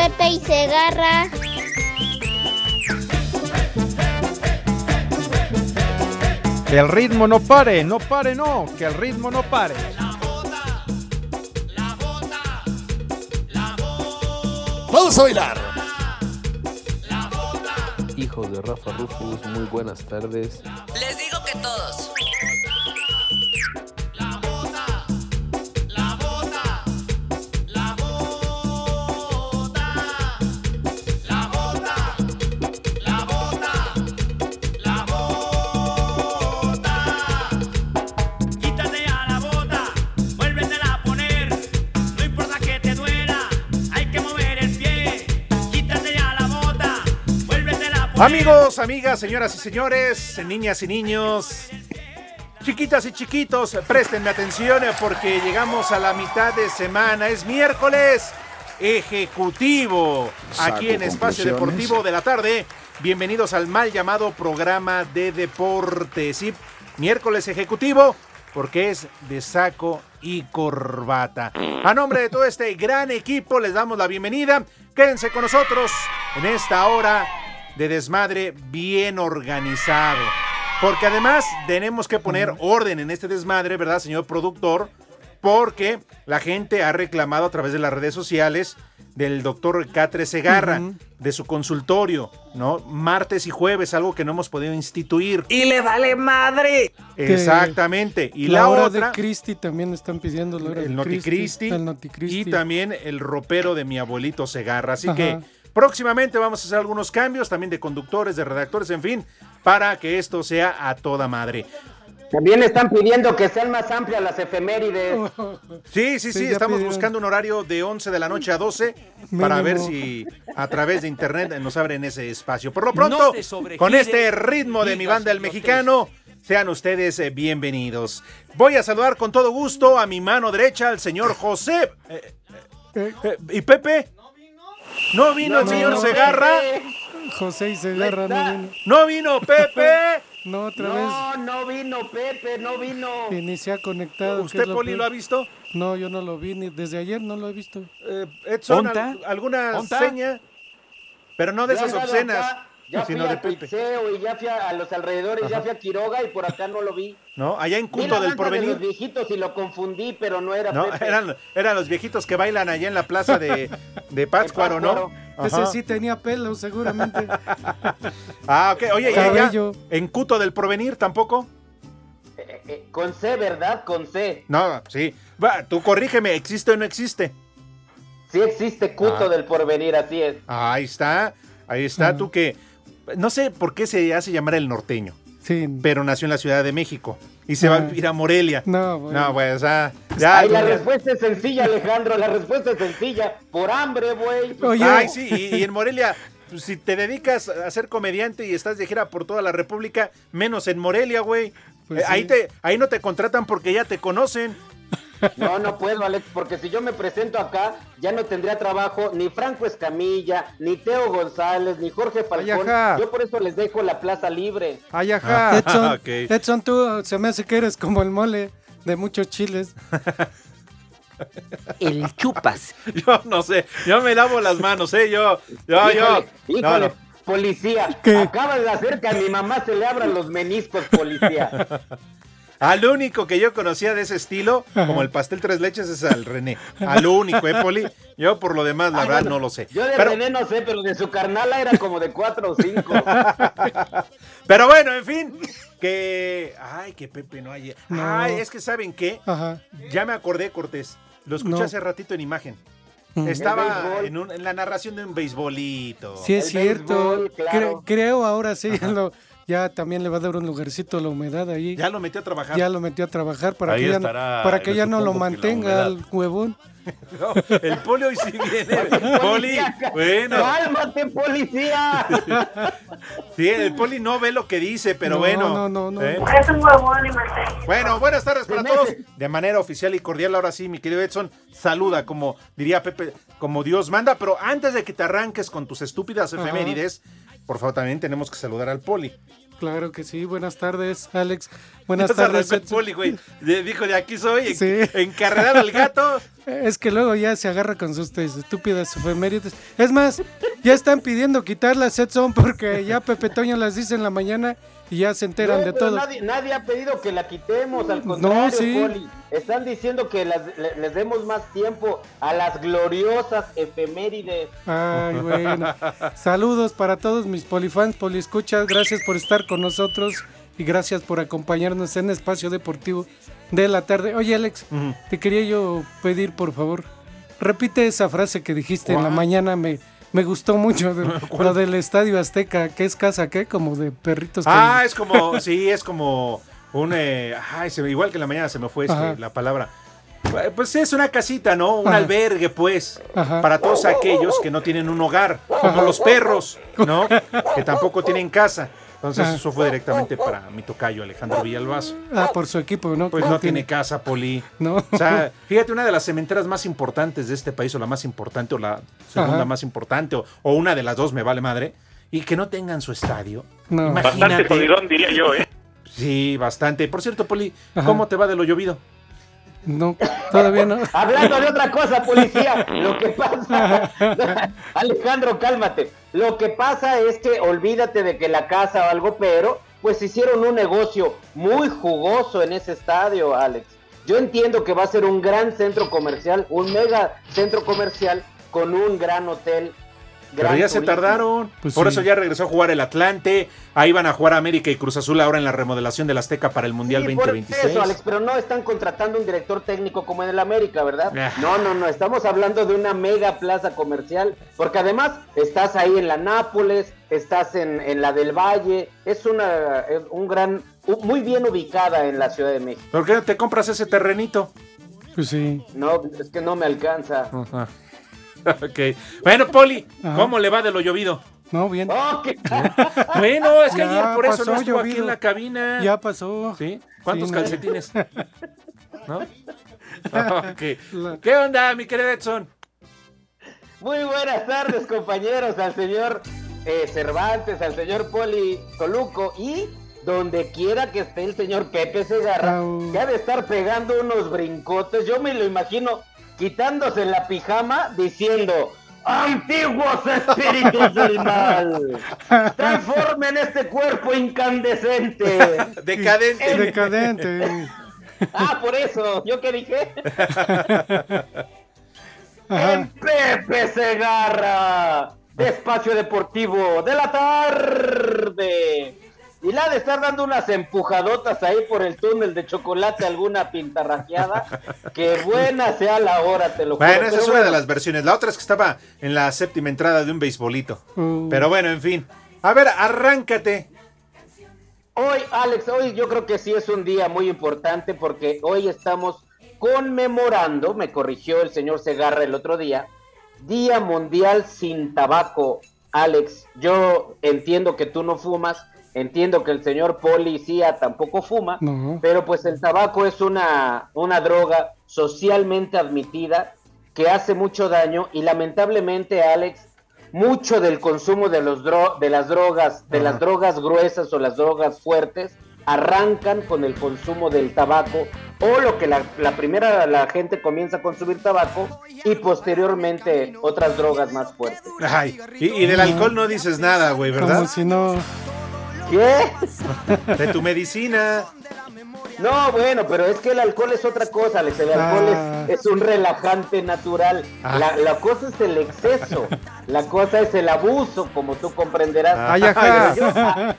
Pepe y Segarra. Que el ritmo no pare, no pare, no. Que el ritmo no pare. Vamos a bailar. Hijos de Rafa Rufus, muy buenas tardes. Les digo que todos. Amigos, amigas, señoras y señores, niñas y niños, chiquitas y chiquitos, préstenme atención porque llegamos a la mitad de semana. Es miércoles ejecutivo aquí en Espacio Deportivo de la Tarde. Bienvenidos al mal llamado programa de deportes. Sí, miércoles ejecutivo porque es de saco y corbata. A nombre de todo este gran equipo les damos la bienvenida. Quédense con nosotros en esta hora de desmadre bien organizado. Porque además tenemos que poner orden en este desmadre, ¿verdad, señor productor? Porque la gente ha reclamado a través de las redes sociales del doctor Catre Segarra, de su consultorio, ¿no? Martes y jueves, algo que no hemos podido instituir. Y le vale madre. Exactamente. Y la, la, hora otra, de Cristi también están pidiendo la hora el de El Noticristi. y también el ropero de mi abuelito Segarra. Así Ajá. que próximamente vamos a hacer algunos cambios también de conductores, de redactores, en fin, para que esto sea a toda madre. También están pidiendo que sean más amplias las efemérides. Sí, sí, sí, estamos pidieron. buscando un horario de 11 de la noche a 12 para ver si a través de internet nos abren ese espacio. Por lo pronto, No con este ritmo de mi banda El. Mexicano, sean ustedes eh, bienvenidos. Voy a saludar con todo gusto a mi mano derecha al señor José. Eh, Eh, eh, ¿Y Pepe? No vino el señor no, Segarra. José y Segarra no vino. No vino Pepe. No, otra No, no vino Pepe, no vino. vez. Y ni se ha conectado. ¿Usted, lo Poli, peor. lo ha visto? No, yo no lo vi. Ni desde ayer no lo he visto. Eh, Edson, ¿alguna ¿Onta? seña? Pero no de esas obscenas, acá, Ya fui sino de Pepe. pizzeo y ya fui a, a los alrededores, ya fui a Quiroga y por acá no lo vi. ¿No? Allá en Cuto del danza de Porvenir. los viejitos y lo confundí, pero no era No, Pepe. eran, eran los viejitos que bailan allá en la plaza de, de Pátzcuaro, ¿no? Ese Ajá. sí tenía pelo, seguramente. Ah, ok. Oye, ¿y allá en Cuto del Porvenir tampoco? Eh, eh, con C, ¿verdad? Con C. No, sí. Va, tú corrígeme, ¿existe o no existe? Sí existe Cuto Ah. del porvenir, así es. Ahí está, ahí está. Ajá. Tú que, no sé por qué se hace llamar el norteño, Sí. pero nació en la Ciudad de México y se va a Ah. vivir a Morelia. No, bueno. No, pues, ah, ya. Ay, la ya- respuesta es sencilla, Alejandro, la respuesta es sencilla. Por hambre, güey. Ay, sí, y, y en Morelia, pues, si te dedicas a ser comediante y estás de gira por toda la República, menos en Morelia, güey. Pues Eh, ahí, sí. te, ahí no te contratan porque ya te conocen. No, no puedo, Alex, porque si yo me presento acá, ya no tendría trabajo ni Franco Escamilla, ni Teo González, ni Jorge Falcón. Yo por eso les dejo la plaza libre. Ay, ajá. Edson, Ah. Edson, tú se me hace que eres como el mole de muchos chiles. El chupas. Yo no sé, yo me lavo las manos, ¿eh? Yo, yo, yo. híjole, híjole, No, no. policía, ¿Qué? acabas de hacer que a mi mamá se le abran los meniscos, policía. Al único que yo conocía de ese estilo, como el pastel tres leches, es al René. Al único, ¿eh, Poli? Yo por lo demás, la Ay, verdad, bueno, no lo sé. Yo de Pero, René no sé, pero de su carnala era como de cuatro o cinco. pero bueno, en fin, que... Ay, que Pepe no hay... No. Ay, es que ¿saben qué? Ajá. Ya me acordé, Cortés. Lo escuché No. hace ratito en imagen. Mm. Estaba en, un- en la narración de un beisbolito. Sí, es El cierto. béisbol, claro. Cre- creo ahora sí, lo, Ya también le va a dar un lugarcito a la humedad ahí. Ya lo metió a trabajar. Ya lo metió a trabajar para Ahí que ya, para que ya no lo mantenga el huevón. No, el poli hoy sí viene. Poli, bueno. ¡Cálmate, policía! Sí, el poli no ve lo que dice, pero No, bueno. no, no, no. ¿eh? Es un huevón y. Bueno, buenas tardes para todos. De manera oficial y cordial, ahora sí, mi querido Edson, saluda, como diría Pepe, como Dios manda. Pero antes de que te arranques con tus estúpidas Ajá. efemérides, por favor, también tenemos que saludar al poli. Claro que sí. Buenas tardes, Alex. Buenas tardes, güey. Dijo, de aquí soy, Sí. encarregado al gato. Es que luego ya se agarra con sus estúpidas efemérides. Es más, ya están pidiendo quitarlas, Edson, porque ya Pepe Toño las dice en la mañana y ya se enteran No, de todo. Nadie, nadie ha pedido que la quitemos, al contrario, sí. Poli. Están diciendo que las- le- les demos más tiempo a las gloriosas efemérides. Ay, bueno. Saludos para todos mis polifans, poliescuchas. Gracias por estar con nosotros y gracias por acompañarnos en Espacio Deportivo de la tarde. Oye, Alex, te quería yo pedir, por favor, repite esa frase que dijiste en la mañana. Me, me gustó mucho de- lo del Estadio Azteca, que es casa, ¿qué? Como de perritos. que- Ah, es como, sí, es como un, eh, ay, se igual que en la mañana se me fue este, la palabra. Eh, Pues es una casita, ¿no? Un Ajá. albergue, pues, Ajá. para todos aquellos que no tienen un hogar, como los perros, ¿no? Que tampoco tienen casa. Entonces Ajá. eso fue directamente para mi tocayo Alejandro Villalbazo. Ah, por su equipo, ¿no? Pues no tiene casa, Poli. No. O sea, fíjate, una de las cementeras más importantes de este país, o la más importante, o la segunda Ajá. más importante, o, o una de las dos, me vale madre, y que no tengan su estadio. No. Imagínate. Bastante jodidón, diría yo, ¿eh? Sí, bastante. Por cierto, Poli, Ajá. ¿cómo te va de lo llovido? No, todavía no. Hablando de otra cosa, policía, lo que pasa, Alejandro, cálmate. Lo que pasa es que olvídate de que la casa o algo, pero pues hicieron un negocio muy jugoso en ese estadio, Alex. Yo entiendo que va a ser un gran centro comercial, un mega centro comercial con un gran hotel. Pero ya se tardaron. Pues Por sí. eso ya regresó a jugar el Atlante. Ahí van a jugar América y Cruz Azul ahora en la remodelación del Azteca para el Mundial Sí, por 2026. eso, Alex, pero no están contratando un director técnico como en el América, ¿verdad? Ah. No, no, no, estamos hablando de una mega plaza comercial, porque además estás ahí en la Nápoles, estás en, en la del Valle, es una un gran, muy bien ubicada en la Ciudad de México. ¿Por qué no te compras ese terrenito? Pues sí. No, es que no me alcanza. Ajá. ok. Bueno, Poli, Ajá. ¿cómo le va de lo llovido? No, bien. Oh, ¿qué- Bueno, es que Ya ayer por eso no estuvo aquí en la cabina. Ya pasó. ¿Sí? ¿Cuántos Sí, calcetines? ¿No? Ok. La- ¿Qué onda, mi querido Edson? Muy buenas tardes, compañeros, al señor eh, Cervantes, al señor Poli Toluco y donde quiera que esté el señor Pepe Segarra, que ha de estar pegando unos brincotes. Yo me lo imagino quitándose la pijama diciendo. Antiguos espíritus del mal, transformen este cuerpo incandescente. Decadente. Decadente. Ah, por eso, ¿yo qué dije? Ajá. en Pepe Segarra, de Espacio Deportivo de la tarde. Y la de estar dando unas empujadotas ahí por el túnel de chocolate, alguna pintarrajeada. Que buena sea la hora, te lo juro. Bueno, esa es una de bueno, las versiones. La otra es que estaba en la séptima entrada de un beisbolito. Uh, Pero bueno, en fin. A ver, arráncate. Hoy, Alex, hoy yo creo que sí es un día muy importante porque hoy estamos conmemorando, me corrigió el señor Segarra el otro día, Día Mundial sin Tabaco. Alex, yo entiendo que tú no fumas, entiendo que el señor policía tampoco fuma, No. pero pues el tabaco es una, una droga socialmente admitida que hace mucho daño y lamentablemente, Alex, mucho del consumo de, los dro- de las drogas, de Ajá. las drogas gruesas o las drogas fuertes, arrancan con el consumo del tabaco o lo que la, la primera la gente comienza a consumir tabaco y posteriormente otras drogas más fuertes. Ay, y, y del alcohol no dices nada, güey, como ¿verdad? si no. ¿Qué? De tu medicina. No, bueno, pero es que el alcohol es otra cosa, Alex. El alcohol Ah. es, es un relajante natural. Ah. La, la cosa es el exceso. La cosa es el abuso, como tú comprenderás. Ay, ajá. Pero yo, ah,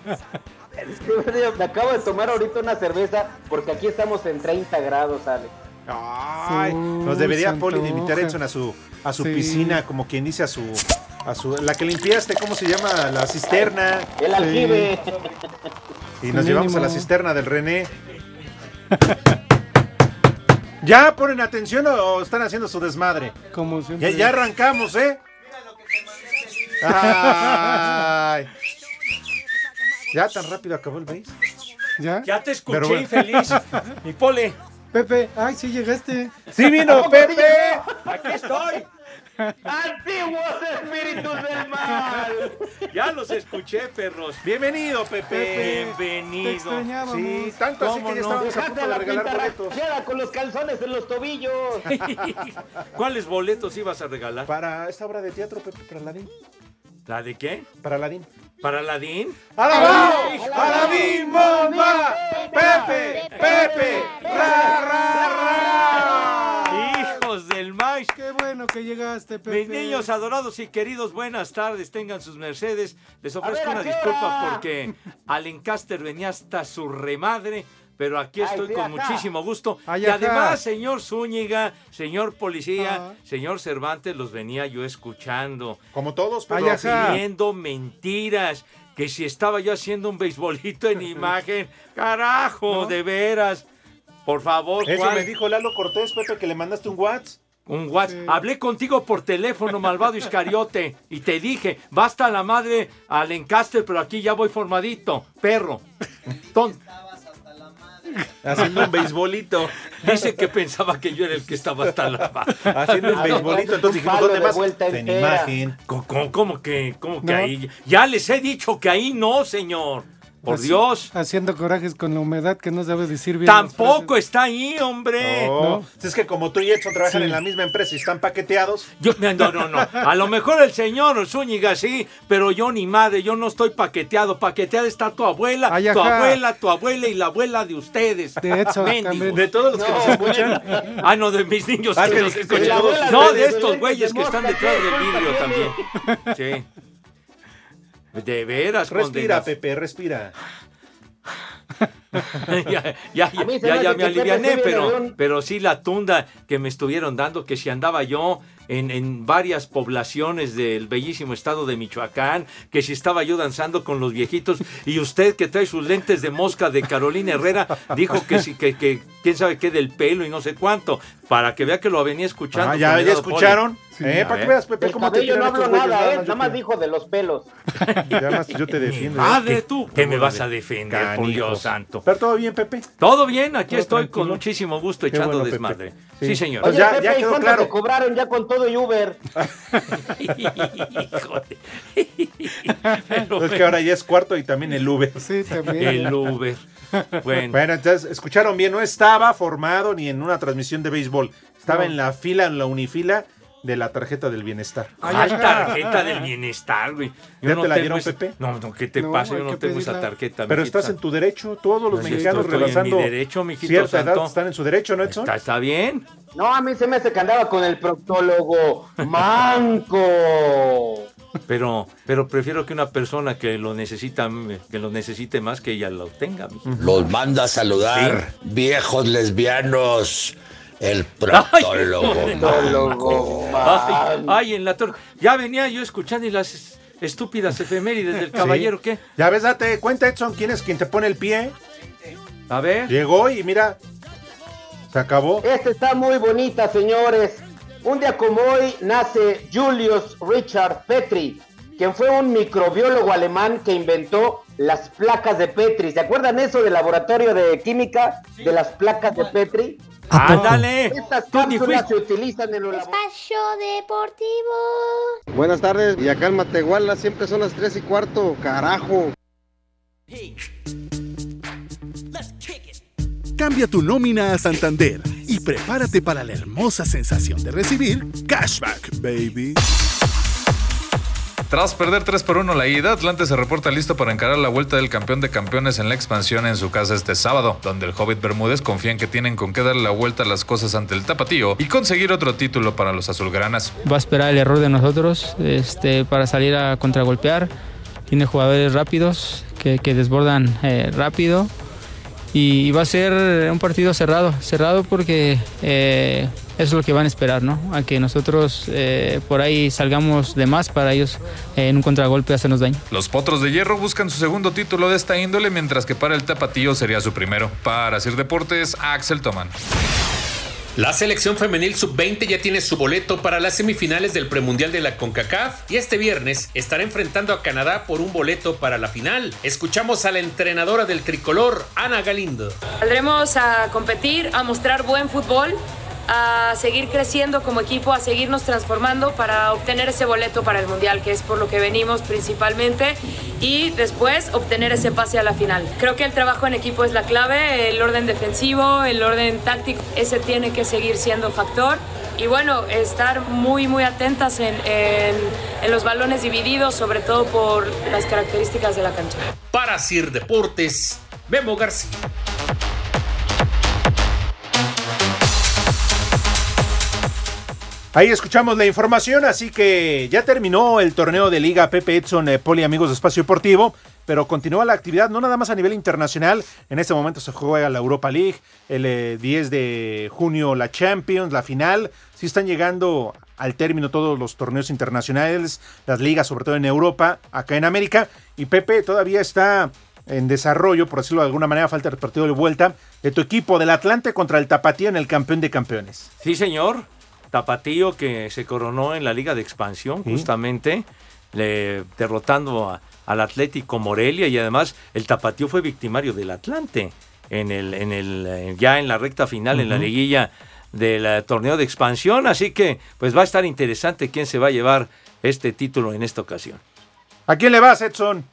es me acabo de tomar ahorita una cerveza porque aquí estamos en 30 grados, Alex. Ay, Uy, nos debería Poli invitar. Edson a su, a su Sí. piscina, como quien dice a su a su, la que limpiaste, ¿cómo se llama? La cisterna. El aljibe. Y nos llevamos a la cisterna del René. ¿Ya ponen atención o están haciendo su desmadre? Como Ya, siempre. ya arrancamos, ¿eh? Ay. Ya tan rápido acabó el base. ¿Ya? Ya te escuché Pero bueno. infeliz. Mi pole. Pepe, ay, sí llegaste. Sí vino Pepe. Aquí estoy. ¡Antiguos espíritus del mal! Ya los escuché, perros. Bienvenido, Pepe. Te Bienvenido. extrañábamos. Sí, tanto así ¿Cómo que ya no? estábamos a punto de regalar boletos. con los calzones en los tobillos. ¿Cuáles boletos ibas a regalar? Para esta obra de teatro, Pepe, para Aladín. ¿La de qué? Para Aladín. ¿Para Aladín? ¡Alabao! ¡Aladín bomba! ¡Pepe! ¡Pepe! ¡Ra, ra, ra! ¡Hijos del maíz! Qué bueno que llegaste, Pepe. Mis niños adorados y queridos, buenas tardes, tengan sus mercedes. Les ofrezco ver, ¿a una disculpa porque Alencaster venía hasta su remadre, pero aquí Ay, estoy sí, con acá. muchísimo gusto. Ay, y acá. además, señor Zúñiga, señor policía, Ah. señor Cervantes, los venía yo escuchando, Como todos, Ay, pero profiriendo mentiras. Que si estaba yo haciendo un beisbolito en imagen, carajo, ¿No? de veras. Por favor, Eso ¿cuál? me dijo Lalo Cortés, Pepe, que le mandaste un WhatsApp. Un WhatsApp. Sí. Hablé contigo por teléfono, malvado Iscariote, y te dije, basta la madre al encaster, pero aquí ya voy formadito, perro. Ton- Haciendo un beisbolito. Dice que pensaba que yo era el que estaba hasta la madre. Haciendo un beisbolito. Entonces dijimos, ¿dónde vuelta En imagen. ¿Cómo, cómo- cómo que, cómo que No. ahí? Ya les he dicho que ahí no, señor. Por Así- Dios. Haciendo corajes con la humedad que no sabe decir bien. Tampoco está ahí, hombre. No. No. Es que como tú y Edson trabajan Sí. en la misma empresa y están paqueteados. Yo, no, no, no. A lo mejor el señor Zúñiga sí, pero yo ni madre, yo no estoy paqueteado. Paqueteada está tu abuela, Ay, tu abuela, tu abuela y la abuela de ustedes. De Edson. De todos los que nos escuchan. Ah, no, de mis niños. Ah, que nos escuchan. no, de- estos güeyes que están detrás ¿qué del vidrio también. Sí. De veras, Respira, condenas. Pepe, respira. ya, ya, ya, me ya aliviané, pero, pero sí la tunda que me estuvieron dando, que si andaba yo en, en varias poblaciones del bellísimo estado de Michoacán, que si estaba yo danzando con los viejitos, y usted que trae sus lentes de mosca de Carolina Herrera, dijo que sí, que, que quién sabe qué del pelo y no sé cuánto, para que vea que lo venía escuchando. Ah, ya, ya escucharon. Sí, eh, para que veas, Pepe, cómo te no hablo nada, ¿eh? Nada más dijo de los pelos. Ya más yo te defiendo. Madre ¿eh? tú, ¿qué me vas a defender, por. Dios santo? Pero todo bien, Pepe. Todo bien, aquí Todo estoy tranquilo. con muchísimo gusto Qué echando bueno, Pepe. Sí. Sí, señor. Oye, ya- Pepe, ya ¿y quedó claro. te cobraron ya con todo y Uber? Híjole. Pero Es que ahora ya es cuarto y también el Uber. Sí, también. el Uber. Bueno, Bueno, entonces, escucharon bien, no estaba formado ni en una transmisión de béisbol. Estaba No. en la fila, en la unifila de la tarjeta del bienestar. Ay, ¿cuál ajá. tarjeta del bienestar, güey? Yo ¿Ya no te la dieron, esa- Pepe? No, no, ¿qué te No, pasa? Yo no tengo esa tarjeta. Pero estás en tu derecho, todos los No, mexicanos estoy en mi rebasando derecho, mijito cierta edad santo. están en su derecho, ¿no, Edson? Está, está bien. No, a mí se me hace que andaba con el proctólogo manco. Pero, pero prefiero que una persona que lo necesita, que lo necesite más que ella lo tenga. mijito. Los manda a saludar, viejos lesbianos. El proctólogo. Proctólogo Ay, manco. ay, en la torre. Ya venía yo escuchando y las es- estúpidas efemérides del caballero, ¿qué? Ya ves, date cuenta, Edson, quién es quien te pone el pie. A ver. Llegó y mira, se acabó. Esta está muy bonita, señores. Un día como hoy nace Julius Richard Petri, quien fue un microbiólogo alemán que inventó las placas de Petri. ¿Se acuerdan eso del laboratorio de química de las placas de Petri? Ándale. Estas cápsulas se utilizan en los. Espacio Deportivo. Buenas tardes, y acá en Matehuala siempre son las 3 y cuarto, carajo. Cambia tu nómina a Santander y prepárate para la hermosa sensación de recibir cashback, baby. Tras perder 3 por 1 la ida, Atlante se reporta listo para encarar la vuelta del campeón de campeones en la expansión en su casa este sábado, donde el Hobbit Bermúdez confía en que tienen con qué darle la vuelta a las cosas ante el tapatío y conseguir otro título para los azulgranas. va a esperar el error de nosotros este, para salir a contragolpear. Tiene jugadores rápidos que, desbordan eh, rápido y va a ser un partido cerrado, cerrado porque eh, es lo que van a esperar, ¿no? A que nosotros eh, por ahí salgamos de más para ellos eh, en un contragolpe hacernos daño. Los Potros de Hierro buscan su segundo título de esta índole, mientras que para el Tapatío sería su primero. Para Sir Deportes, Axel Toman. La selección femenil sub-20 ya tiene su boleto para las semifinales del premundial de la CONCACAF y este viernes estará enfrentando a Canadá por un boleto para la final. Escuchamos a la entrenadora del tricolor, Ana Galindo. Saldremos a competir, a mostrar buen fútbol, a seguir creciendo como equipo, a seguirnos transformando para obtener ese boleto para el Mundial, que es por lo que venimos principalmente, y después obtener ese pase a la final. Creo que el trabajo en equipo es la clave, el orden defensivo, el orden táctico, ese tiene que seguir siendo factor. Y bueno, estar muy, muy atentas en, en, los balones divididos, sobre todo por las características de la cancha. Para Sir Deportes, Memo García. Ahí escuchamos la información, así que ya terminó el torneo de Liga Pepe Edson eh, Poli Amigos de Espacio Deportivo, pero continúa la actividad no nada más a nivel internacional. En este momento se juega la Europa League, el eh, 10 de junio la Champions, la final. Sí están llegando al término todos los torneos internacionales, las ligas, sobre todo en Europa, acá en América. Y Pepe todavía está en desarrollo, por decirlo de alguna manera, falta el partido de vuelta de tu equipo del Atlante contra el Tapatío en el campeón de campeones. Sí, señor. Tapatío que se coronó en la Liga de Expansión, justamente, le- derrotando a- al Atlético Morelia y además el Tapatío fue victimario del Atlante en el, en el, eh, ya en la recta final, en la liguilla del eh, torneo de expansión. Así que pues va a estar interesante quién se va a llevar este título en esta ocasión. ¿A quién le vas, Edson?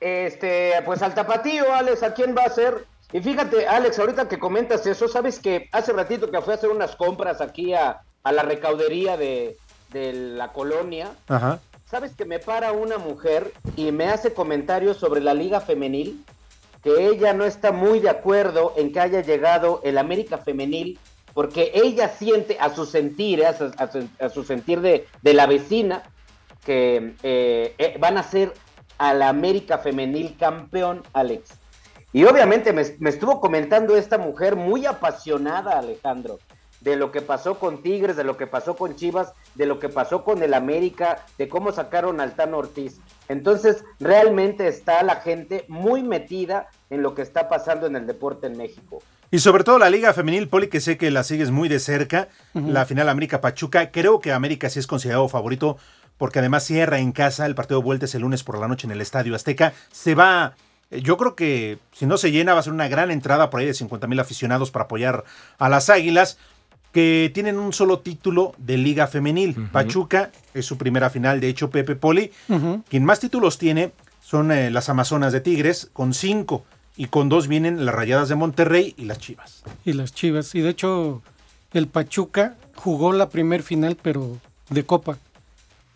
Este, pues al tapatío, Alex, ¿a quién va a ser? Y fíjate, Alex, ahorita que comentas eso, sabes que hace ratito que fui a hacer unas compras aquí a, a la recaudería de, de la colonia, Ajá. sabes que me para una mujer y me hace comentarios sobre la liga femenil, que ella no está muy de acuerdo en que haya llegado el América femenil, porque ella siente a su sentir, a su, a su- a su sentir de, de la vecina, que eh, eh, van a ser a la América femenil campeón, Alex. Y obviamente me, me estuvo comentando esta mujer muy apasionada, Alejandro, de lo que pasó con Tigres, de lo que pasó con Chivas, de lo que pasó con el América, de cómo sacaron al Tano Ortiz. Entonces, realmente está la gente muy metida en lo que está pasando en el deporte en México. Y sobre todo la Liga Femenil, Poli, que sé que la sigues muy de cerca, la final América Pachuca. Creo que América sí es considerado favorito, porque además cierra en casa el partido de vuelta es el lunes por la noche en el Estadio Azteca. Se va, yo creo que si no se llena, va a ser una gran entrada por ahí de 50 mil aficionados para apoyar a las Águilas, que tienen un solo título de Liga Femenil. Pachuca es su primera final, de hecho, Pepe Poli. Quien más títulos tiene son eh, las Amazonas de Tigres, con cinco. Y con dos vienen las Rayadas de Monterrey y las Chivas. y las Chivas. Y de hecho, el Pachuca jugó la primer final, pero de Copa.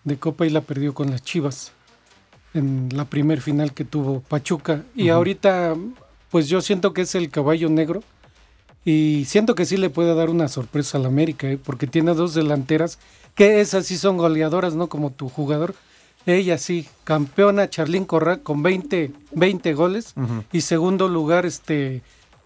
De Copa y la perdió con las Chivas. En la primer final que tuvo Pachuca. Y ahorita, pues yo siento que es el caballo negro. Y siento que sí le puede dar una sorpresa al América, ¿eh? porque tiene dos delanteras que esas sí son goleadoras, ¿no? Como tu jugador. Ella sí, campeona Charlín Corral con 20, 20 goles. Y segundo lugar, este,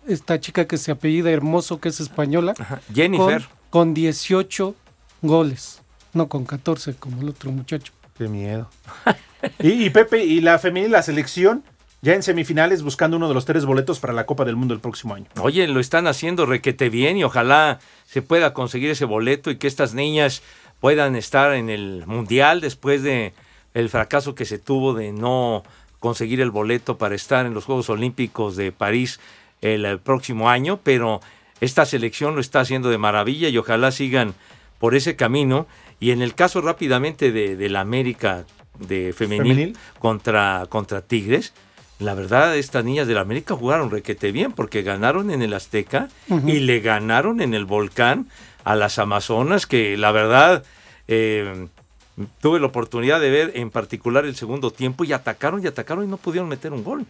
esta chica que se apellida Hermoso, que es española. Jennifer. Con, con 18 goles. No con 14, como el otro muchacho. Qué miedo. y, Pepe, y la femenil, la selección, ya en semifinales buscando uno de los tres boletos para la Copa del Mundo el próximo año. Oye, lo están haciendo requete bien y ojalá se pueda conseguir ese boleto y que estas niñas puedan estar en el mundial después de el fracaso que se tuvo de no conseguir el boleto para estar en los Juegos Olímpicos de París el, próximo año, pero esta selección lo está haciendo de maravilla y ojalá sigan por ese camino. Y en el caso rápidamente de la América de femenil, Femenil. contra, contra Tigres, la verdad, estas niñas de la América jugaron requete bien porque ganaron en el Azteca y le ganaron en el Volcán a las Amazonas, que la verdad eh, tuve la oportunidad de ver en particular el segundo tiempo y atacaron y atacaron y no pudieron meter un gol.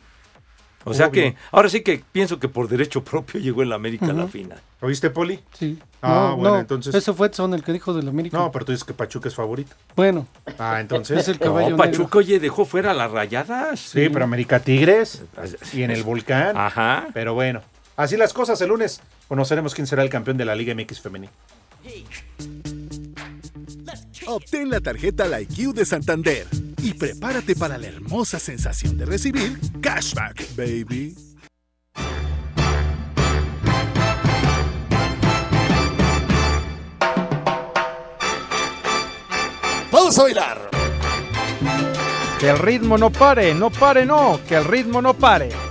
O sea Obvio. que, ahora sí que pienso que por derecho propio llegó el América a la final. ¿Oíste, Poli? Sí. Ah, No, bueno, no, entonces. Ese fue Edson el que dijo del América. No, pero tú dices que Pachuca es favorito. Bueno. Ah, entonces. Es el caballo No, negro. Pachuca, oye, dejó fuera las rayadas. Sí, pero América Tigres y en el Volcán. Ajá. Pero bueno, así las cosas. El lunes conoceremos quién será el campeón de la Liga MX femenil. Obtén la tarjeta La IQ de Santander y prepárate para la hermosa sensación de recibir cashback, baby. Vamos a bailar. Que el ritmo no pare, no pare, no, que el ritmo no pare.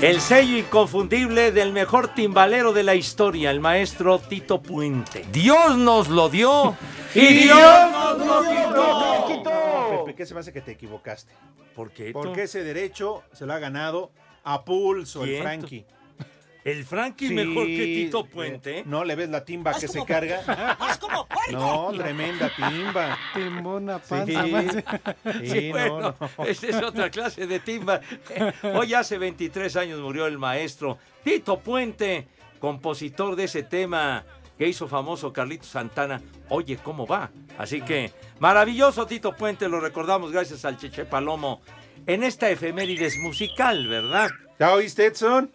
El sello inconfundible del mejor timbalero de la historia, el maestro Tito Puente. Dios nos lo dio y Dios nos lo quitó. Pepe, ¿qué se me hace que te equivocaste? ¿Por qué? Porque ese derecho se lo ha ganado a pulso el. Frankie. El Frankie Sí, mejor que Tito Puente. ¿No le ves la timba que se carga? No, tremenda timba. Timbona panza. sí, Sí, no, bueno, no. esa es otra clase de timba. Hoy hace 23 años murió el maestro Tito Puente, compositor de ese tema que hizo famoso Carlito Santana. Oye, ¿cómo va? Así que, maravilloso Tito Puente, lo recordamos gracias al Cheche Palomo en esta efemérides musical, ¿verdad? ¿Ya oíste, Edson?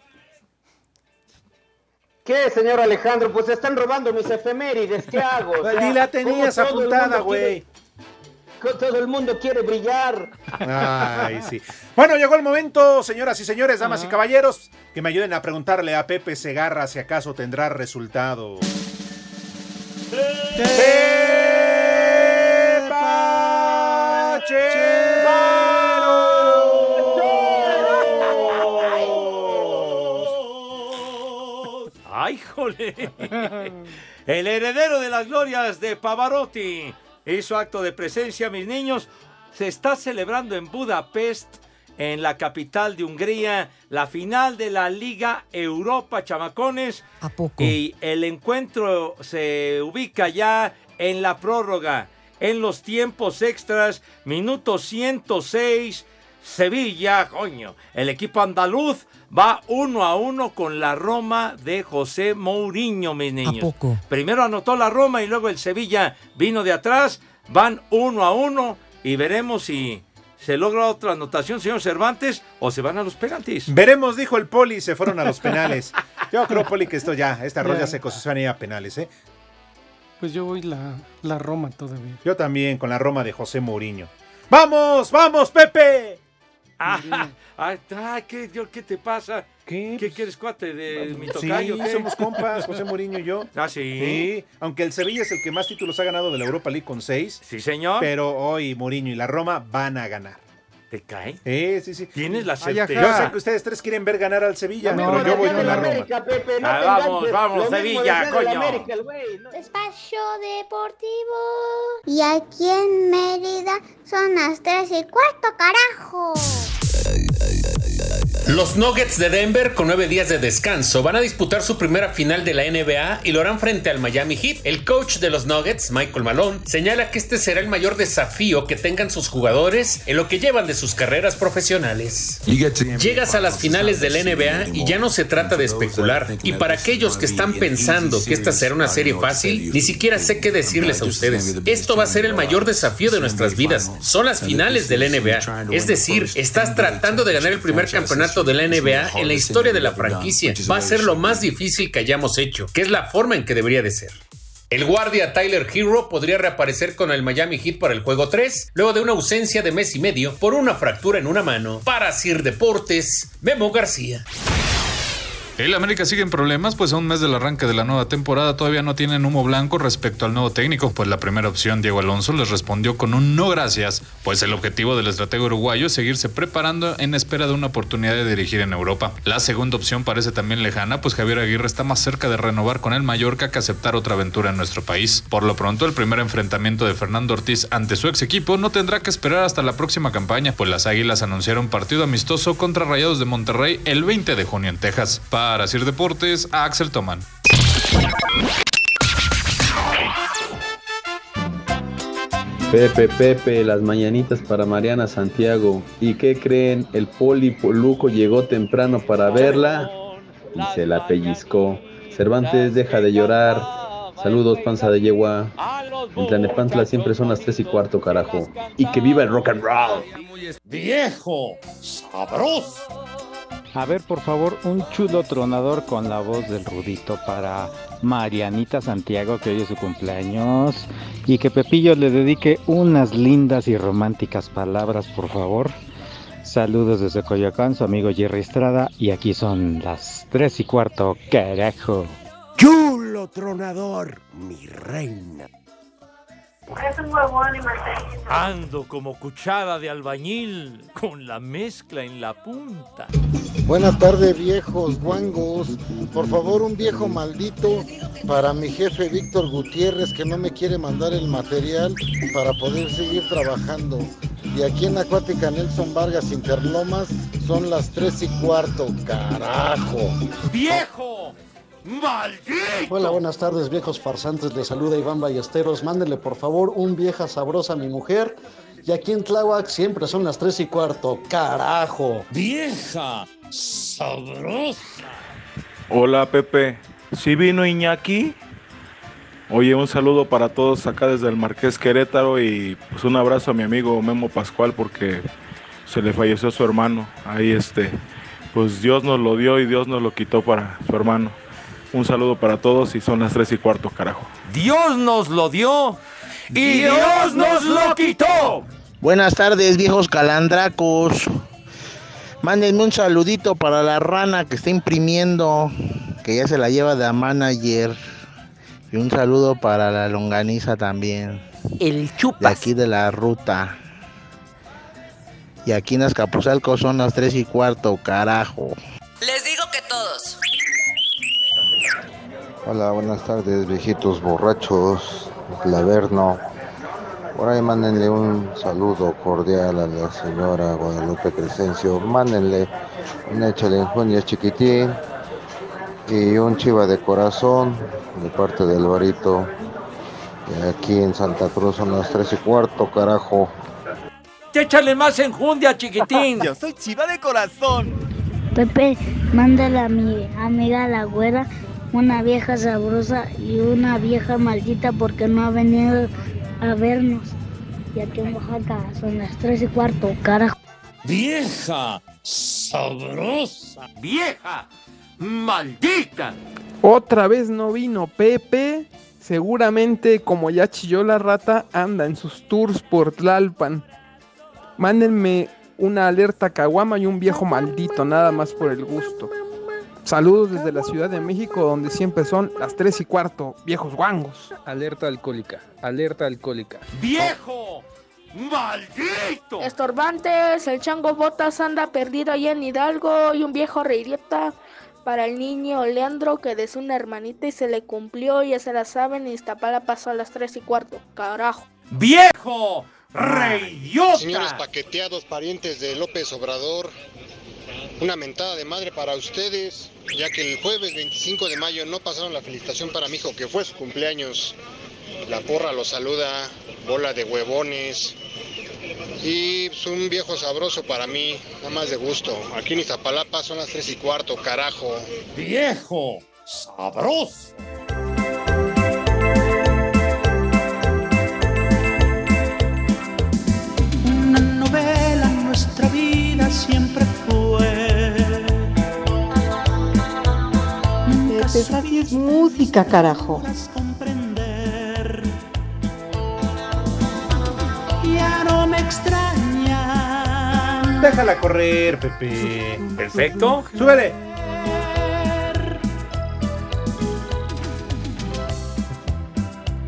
¿Qué, señor Alejandro? Pues están robando mis efemérides, ¿qué hago? O sea, Ni la tenías ¿cómo todo el apuntada, güey. Todo el mundo quiere brillar. Ay, sí. Bueno, llegó el momento, señoras y señores, damas y caballeros, que me ayuden a preguntarle a Pepe Segarra si acaso tendrá resultado. ¡Ay, jole! El heredero de las glorias de Pavarotti hizo acto de presencia, mis niños. Se está celebrando en Budapest, en la capital de Hungría, la final de la Liga Europa Chamacones. ¿A poco? Y el encuentro se ubica ya en la prórroga, en los tiempos extras, minuto 106. Sevilla, coño, el equipo andaluz va uno a uno con la Roma de José Mourinho, mis niños. poco? Primero anotó la Roma y luego el Sevilla vino de atrás, van uno a uno y veremos si se logra otra anotación, señor Cervantes, o se van a los penaltis. Veremos, dijo el Poli, se fueron a los penales. Yo creo, Poli, que esto ya, esta ya se se van a ir a penales, ¿eh? Pues yo voy la, la Roma todavía. Yo también, con la Roma de José Mourinho. ¡Vamos, vamos, Pepe! Ah, ah, ¿qué, Dios, ¿qué te pasa? ¿Qué? ¿Qué quieres, cuate, de mi Sí, tocayo? qué? somos compas, José Mourinho y yo. Ah, sí. Sí, aunque el Sevilla es el que más títulos ha ganado de la Europa League con seis. Sí, señor. Pero hoy Mourinho y la Roma van a ganar. ¿Te cae? Sí, sí, sí. ¿Tienes la Ay, certeza? Yo sé que ustedes tres quieren ver ganar al Sevilla, No, pero yo voy con la Roma. América, Pepe, no Ah, vamos, vamos, Lo Sevilla, coño. América, ¿no? Espacio Deportivo. Y aquí en Mérida son las 3 y cuarto, carajo. Los Nuggets de Denver, con nueve días de descanso, van a disputar su primera final de la NBA y lo harán frente al Miami Heat. El coach de los Nuggets, Michael Malone, señala que este será el mayor desafío que tengan sus jugadores en lo que llevan de sus carreras profesionales. Llegas a las finales de la NBA y ya no se trata de especular. Y para aquellos que están pensando que esta será una serie fácil, ni siquiera sé qué decirles a ustedes. Esto va a ser el mayor desafío de nuestras vidas. Son las finales de la NBA. Es decir, estás tratando de ganar el primer campeonato de la NBA en la historia de la franquicia. Va a ser lo más difícil que hayamos hecho, que es la forma en que debería de ser. El guardia Tyler Hero podría reaparecer con el Miami Heat para el juego 3, luego de una ausencia de mes y medio por una fractura en una mano. Para Sir Deportes, Memo García. El América sigue en problemas, pues a un mes del arranque de la nueva temporada todavía no tienen humo blanco respecto al nuevo técnico, pues la primera opción, Diego Alonso, les respondió con un no gracias, pues el objetivo del estratego uruguayo es seguirse preparando en espera de una oportunidad de dirigir en Europa. La segunda opción parece también lejana, pues Javier Aguirre está más cerca de renovar con el Mallorca que aceptar otra aventura en nuestro país. Por lo pronto, el primer enfrentamiento de Fernando Ortiz ante su ex equipo no tendrá que esperar hasta la próxima campaña, pues las Águilas anunciaron partido amistoso contra Rayados de Monterrey el 20 de junio en Texas. Sir Deportes, a Axel Toman. Pepe, Pepe, las mañanitas para Mariana Santiago. ¿Y qué creen? El Poli Poluco llegó temprano para verla y se la pellizcó. Cervantes, deja de llorar. Saludos, panza de yegua. En Tlanepantla siempre son las 3 y cuarto, carajo. Y que viva el rock and roll. Viejo, sabroso. A ver, por favor, un chulo tronador con la voz del Rudito para Marianita Santiago, que hoy es su cumpleaños. Y que Pepillo le dedique unas lindas y románticas palabras, por favor. Saludos desde Coyoacán, su amigo Jerry Estrada. Y aquí son las 3 y cuarto, carajo. Chulo tronador, mi reina. Es un huevón y mantequilla. Ando como cuchara de albañil con la mezcla en la punta. Buenas tardes, viejos guangos. Por favor, un viejo maldito para mi jefe Víctor Gutiérrez que no me quiere mandar el material para poder seguir trabajando. Y aquí en Acuática Nelson Vargas Interlomas son las 3 y cuarto, carajo. ¡Viejo! ¡Maldito! Hola, buenas tardes, viejos farsantes. Les saluda Iván Ballesteros. Mándenle, por favor, un vieja sabrosa a mi mujer. Y aquí en Tláhuac siempre son las 3 y cuarto. ¡Carajo! Vieja, sabrosa. Hola Pepe, ¿sí vino Iñaki? Oye, un saludo para todos acá desde el Marqués Querétaro y pues un abrazo a mi amigo Memo Pascual porque se le falleció su hermano. Ahí este, pues Dios nos lo dio y Dios nos lo quitó para su hermano. Un saludo para todos y son las tres y cuarto, carajo. Dios nos lo dio y Dios nos lo quitó. Buenas tardes, viejos calandracos. Mándenme un saludito para la rana que está imprimiendo, que ya se la lleva de a manager. Y un saludo para la longaniza también. El De chupas. aquí de la ruta. Y aquí en Azcapotzalco son las 3 y cuarto, carajo. Les digo que todos. Hola, buenas tardes, viejitos borrachos. Laverno. Por ahí mándenle un saludo cordial a la señora Guadalupe Crescencio. Mándenle un échale enjundia chiquitín y un chiva de corazón de parte del Alvarito. Y aquí en Santa Cruz son las 3 y cuarto, carajo. Échale más enjundia, chiquitín. Yo soy chiva de corazón. Pepe, mándale a mi amiga la güera una vieja sabrosa y una vieja maldita porque no ha venido a vernos. Y aquí en Oaxaca son las 3 y cuarto, carajo. Vieja, sabrosa. ¡Vieja! ¡Maldita! Otra vez no vino Pepe. Seguramente, como ya chilló la rata, anda en sus tours por Tlalpan. Mándenme una alerta caguama y un viejo maldito, nada más por el gusto. Saludos desde la Ciudad de México, donde siempre son las 3 y cuarto, viejos guangos. Alerta alcohólica, alerta alcohólica. ¡Viejo! ¡Maldito! Estorbantes, el chango botas anda perdido allá en Hidalgo y un viejo reirieta para el niño Leandro que de una hermanita y se le cumplió, ya se la saben, y Iztapala pasó a las 3 y cuarto. Carajo. ¡Viejo! ¡Reyota! Señores paqueteados, parientes de López Obrador, una mentada de madre para ustedes, ya que el jueves 25 de mayo no pasaron la felicitación para mi hijo, que fue su cumpleaños. La porra lo saluda, bola de huevones. Y pues, un viejo sabroso para mí, nada más de gusto. Aquí en Iztapalapa son las 3 y cuarto, carajo. Viejo, sabroso. Una novela en nuestra vida siempre fue. Pepe, radio es música, carajo. comprender. Ya no me extraña. Déjala correr, Pepe. Perfecto. Súbele.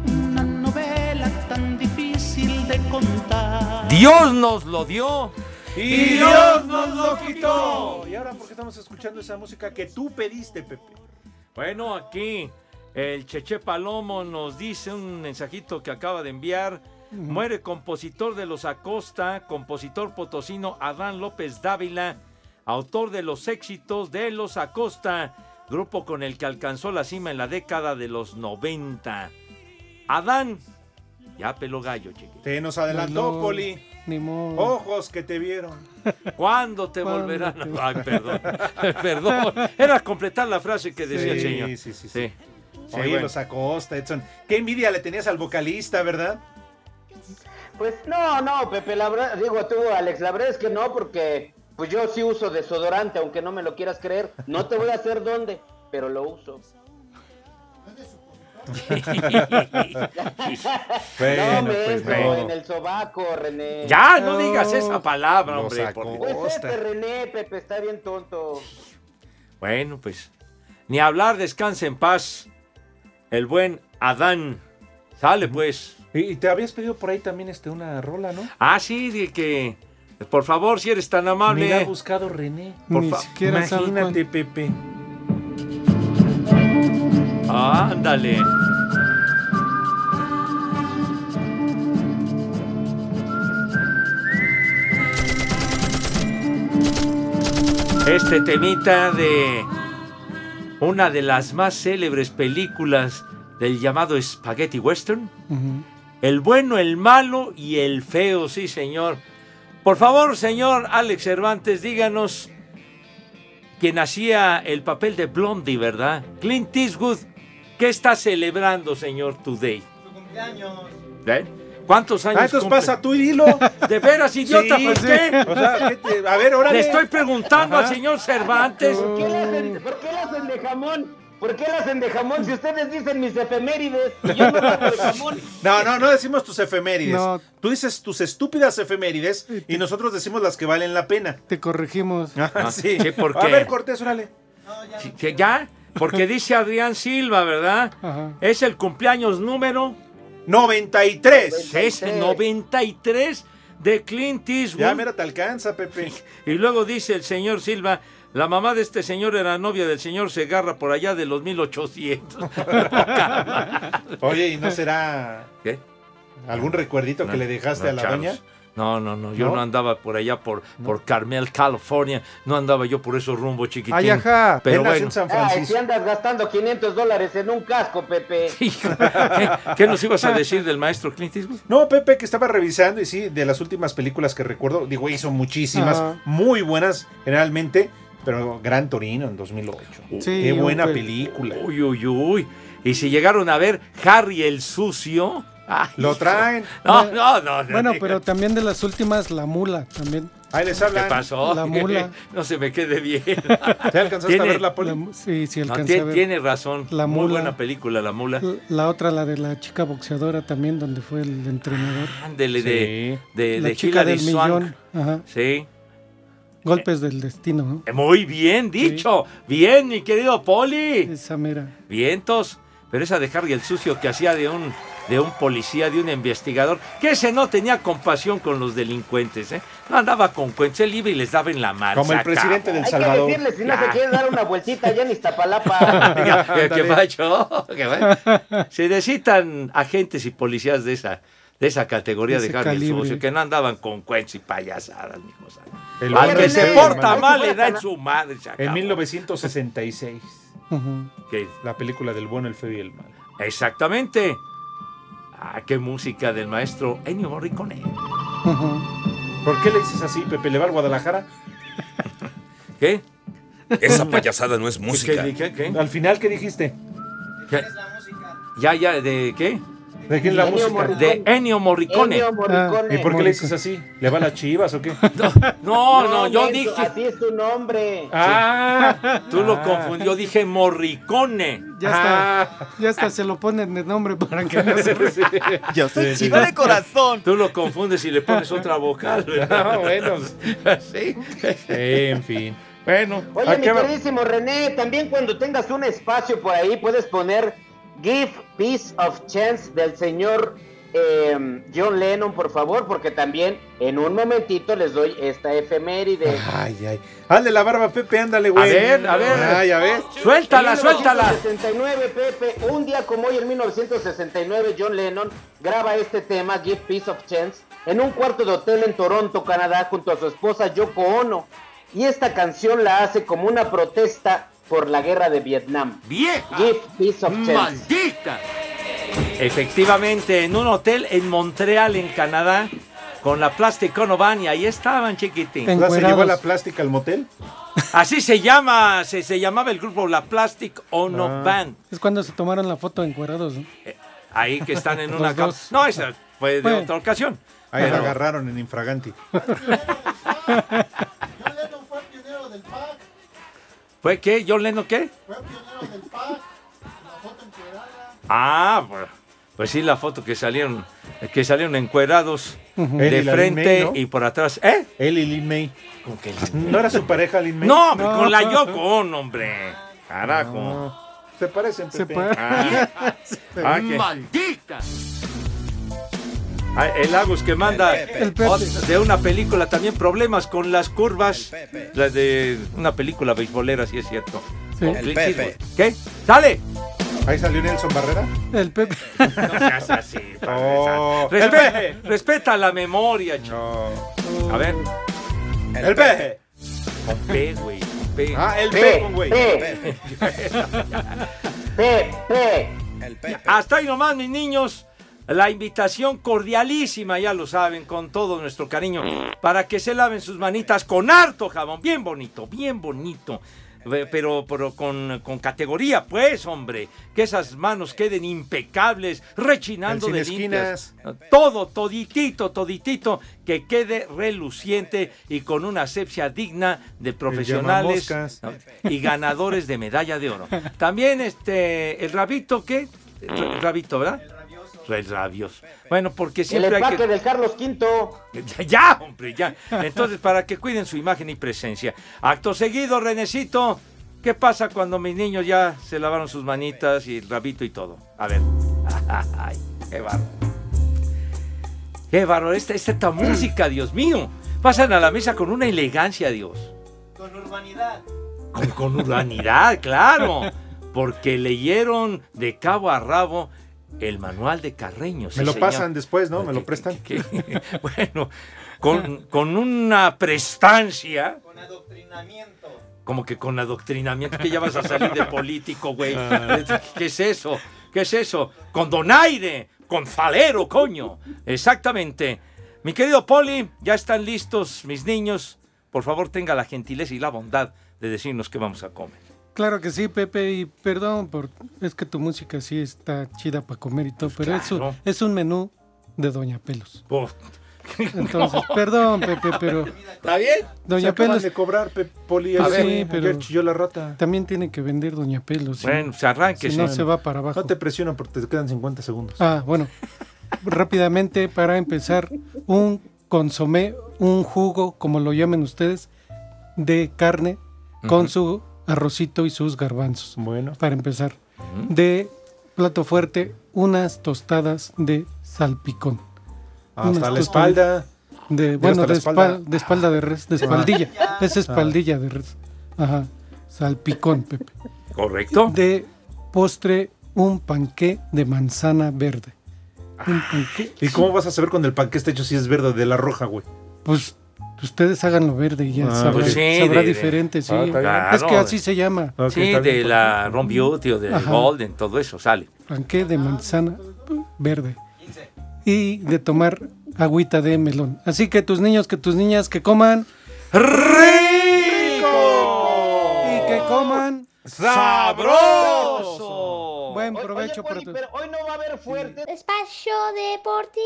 Una novela tan difícil de contar. Dios nos lo dio Y Dios nos lo quitó. Y ahora, ¿por qué estamos escuchando esa música que tú pediste, Pepe? Bueno, aquí el Cheche Palomo nos dice un mensajito que acaba de enviar. Muere compositor de los Acosta, compositor potosino Adán López Dávila, autor de los éxitos de los Acosta, grupo con el que alcanzó la cima en la década de los 90. Adán, Ya peló gallo, chiquito. Te nos adelantó, No, Poli. Ni modo. Ojos que te vieron. ¿Cuándo te ¿Cuándo volverán? te- a- Ay, perdón. perdón. Era completar la frase que decía el Sí, señor. sí, sí, sí. Sí. Sí, Oye, bueno. los Acosta, Edson. Qué envidia le tenías al vocalista, ¿verdad? Pues no, no, Pepe, la verdad, digo tú, Alex, la verdad es que no, porque pues yo sí uso desodorante, aunque no me lo quieras creer. No te voy a hacer dónde, pero lo uso. Bueno, no, pues, bueno. en el sobaco, René. Ya, no digas esa palabra, hombre. por- Pues este René, Pepe, está bien tonto. Bueno, pues. Ni hablar, descanse en paz. El buen Adán. Sale, pues. Y, y te habías pedido por ahí también este, una rola, ¿no? Ah, sí, de que. Por favor, si eres tan amable. Mira, ha buscado René. Por Ni siquiera Imagínate, Pepe. Ándale. Este temita de una de las más célebres películas del llamado Spaghetti Western. El bueno, el malo y el feo, sí, señor. Por favor, señor Alex Cervantes, díganos quien hacía el papel de Blondie, ¿verdad? Clint Eastwood, ¿qué está celebrando, señor Today? Su cumpleaños. ¿Cuántos años Ah, entonces cumple? pasa tú y dilo. ¿De veras, idiota? Sí, ¿Por sí. qué? O sea, ¿qué te- a ver, órale. Le estoy preguntando Ajá. al señor Cervantes. ¿Por qué, le hacen, ¿Por qué le hacen de jamón? ¿Por qué le hacen de jamón si ustedes dicen mis efemérides y yo no hablo de jamón? No, no, no decimos tus efemérides. No. Tú dices tus estúpidas efemérides y nosotros decimos las que valen la pena. Te corregimos. Ah, sí. sí, ¿por A qué? ver, Cortés, órale. Sí, que ¿Ya? Porque dice Adrián Silva, ¿verdad? Ajá. Es el cumpleaños número 93. Ese 93 de Clint Eastwood. Ya, mira, te alcanza, Pepe. Y luego dice el señor Silva, la mamá de este señor era novia del señor Segarra por allá de los 1800. Oye, ¿y no será ¿Qué? algún recuerdito que le dejaste No, a la Charles. doña? No, no, no, yo ¿No? no, andaba por allá por, por Carmel, California, no andaba yo por esos rumbos chiquitín. Ay, ajá. Pero bueno, en San Ay, Francisco. si andas gastando 500 dólares en un casco, Pepe. ¿qué, qué nos ibas a decir del maestro Clint Eastwood? No, Pepe, que estaba revisando y sí, de las últimas películas que recuerdo, digo, hizo muchísimas, muy buenas generalmente, pero Gran Torino en 2008. Sí, Qué buena película. Uy, uy, uy. Y si llegaron a ver Harry el sucio. ay, Lo traen. No, no, no. no Bueno, pero también de las últimas, la mula también. Ahí les ¿Qué hablan. pasó? La mula. No se me quede bien. ¿Te alcanzaste Tiene- a ver la poli? La sí, sí, No, alcancé tie- a ver. tiene razón. La Muy mula. buena película, La Mula. La otra, la de la chica boxeadora también, donde fue el entrenador. Ándele de, de, la de chica Hilary del Swank. millón. Ajá. Sí. Golpes del destino, ¿no? Eh, Muy bien dicho. Bien, mi querido Poli. Esa mera. Vientos. Pero esa de Harry el sucio que hacía de un, de un policía, de un investigador, que ese no tenía compasión con los delincuentes, ¿eh? No andaba con cuentos, él iba y les daba en la mano. Como el presidente del Hay Salvador. que decirle si no Ya. se quiere dar una vueltita allá en Iztapalapa. ¿Qué, qué va? Se necesitan agentes y policías de esa, de esa categoría De de Harry el sucio, que no andaban con cuentos y payasadas, mijo. El Al que se porta mal le da en su madre. se En acabó. 1966. Ujú. Que- La película del bueno, el feo y el malo. Exactamente. Ah, qué música del maestro Ennio Morricone. ¿Por qué le dices así, Pepe? ¿Le va al Guadalajara? ¿Qué? Esa payasada no es ¿Qué, música. qué, qué, qué? Al final, ¿qué dijiste? ¿Qué? Ya, ya, ¿de qué? ¿De quién es la Ennio música? Morricone. De Ennio Morricone. Ennio Morricone. ¿Y por qué le dices así? ¿Le va a las chivas o qué? No, no, yo dije. Así es tu nombre. ¡Ah! Tú lo Ah. confundió, yo dije Morricone. Ya está, Ah. ya está, se lo ponen de nombre para que no se... Yo soy chiva de corazón. Tú lo confundes y le pones otra vocal. ¿verdad? Ah, bueno. Sí. En fin. Bueno, Oye, ¿a mi queridísimo René, también cuando tengas un espacio por ahí puedes poner Give Piece of Chance del señor eh, John Lennon, por favor, porque también en un momentito les doy esta efeméride. Ay, ay. Hazle la barba, Pepe, ándale, güey. A ver, a ver. Ay, a ver. Suéltala, En suéltala. 1969, Pepe, un día como hoy en 1969, John Lennon graba este tema, Give Piece of Chance, en un cuarto de hotel en Toronto, Canadá, junto a su esposa Yoko Ono. Y esta canción la hace como una protesta por la guerra de Vietnam. ¡Vieja! Give Piece of. ¡Maldita! Efectivamente, en un hotel en Montreal, en Canadá, con la Plastic Ono Band, y ahí estaban, chiquitín. ¿Ya se llevó la plástica al motel? Así se llama, se, se llamaba el grupo La Plastic Ono Ah. Band. Es cuando se tomaron la foto encuerados. ¿no? Ahí que están en una cama. No, esa fue de otra ocasión. Ahí la agarraron en infraganti. ¿Fue qué? ¿John Lennon qué? Ah, pues, pues sí, la foto que salieron, que salieron encuerados de Él la frente May, ¿no? y por atrás. ¿Eh? Él y Lin May. ¿Con qué ¿No era su pareja Lin May? No, hombre, con la Yoko Ono, hombre. Carajo. No. Se parecen, Se Pepe. Ah. Ah, ¿qué? ¡Maldita! Ah, el Agus que manda El Pepe. de una película también problemas con las curvas. La de una película beisbolera, sí es cierto. Sí. El Pepe. ¿Qué? ¡Sale! Ahí salió Nelson Barrera. El Pepe. No seas así. Oh, Respe- el respeta la memoria, chico. A ver. El peje. Con P, güey. P. Ah, el Pepe, güey. pe. Pepe. Hasta ahí nomás, mis niños. La invitación cordialísima, ya lo saben, con todo nuestro cariño, para que se laven sus manitas con harto jabón, bien bonito, bien bonito. Pero, pero con, con categoría, pues, hombre. Que esas manos queden impecables, rechinando de limpias. Todo, toditito, toditito, que quede reluciente y con una asepsia digna de profesionales y ganadores de medalla de oro. También este, el rabito, ¿qué? El rabito, ¿verdad? El rabioso. Bueno, porque El siempre hay empaque que... del Carlos V. Ya, hombre, ya. Entonces, para que cuiden su imagen y presencia. Acto seguido, Renecito, ¿qué pasa cuando mis niños ya se lavaron sus manitas y el rabito y todo? A ver. Ay, qué bárbaro. Qué esta, esta música, Dios mío. Pasan a la mesa con una elegancia, Dios. Con urbanidad. Con, con urbanidad, claro. Porque leyeron de cabo a rabo el manual de Carreño. sí, Me lo señor. pasan después, ¿no? Me lo prestan. bueno, con, con una prestancia. Con adoctrinamiento. Como que con adoctrinamiento, que ya vas a salir de político, güey. Ah. ¿Qué es eso? ¿Qué es eso? Con donaire, con falero, coño. Exactamente. Mi querido Poli, ya están listos mis niños. Por favor, tenga la gentileza y la bondad de decirnos qué vamos a comer. Claro que sí, Pepe, y perdón, por, es que tu música sí está chida para comer y todo, pero es, un, Claro. es un menú de Doña Pelos. Uf. Entonces, perdón, Pepe, pero ¿Está bien? Doña Se Pelos de cobrar, Poli. A ahí ver, sí, pero- ayer chilló la rata. también tiene que vender Doña Pelos. Bueno, se arranque. Si no, se va para abajo. No te presionan porque te quedan 50 segundos. Ah, bueno. Rápidamente, para empezar, un consomé, un jugo, como lo llamen ustedes, de carne con su arrocito y sus garbanzos. Bueno. Para empezar. De plato fuerte, unas tostadas de salpicón. Hasta Unas la espalda. De, bueno, de, espalda. espal- de espalda de res, de espaldilla. Es espaldilla de res. Ajá. Salpicón, Pepe. ¿Correcto? De postre, un panqué de manzana verde. Un panqué. ¿Y cómo vas a saber cuando el panque está hecho si es verde de la roja, güey? Pues ustedes háganlo verde y ya Ah, sabrá, pues sí, sabrá de- de- diferente, sí. Ah, es que Claro. así se llama. Sí, de por- la Ron Beauty o de Ajá. Golden, todo eso sale. Panqué de manzana verde. Y de tomar agüita de melón. Así que tus niños, que tus niñas, que coman. ¡Rico! Y que coman. ¡Sabroso! Buen provecho Oye, para Poli, tu- pero hoy no va a haber fuerte. Espacio Deportivo.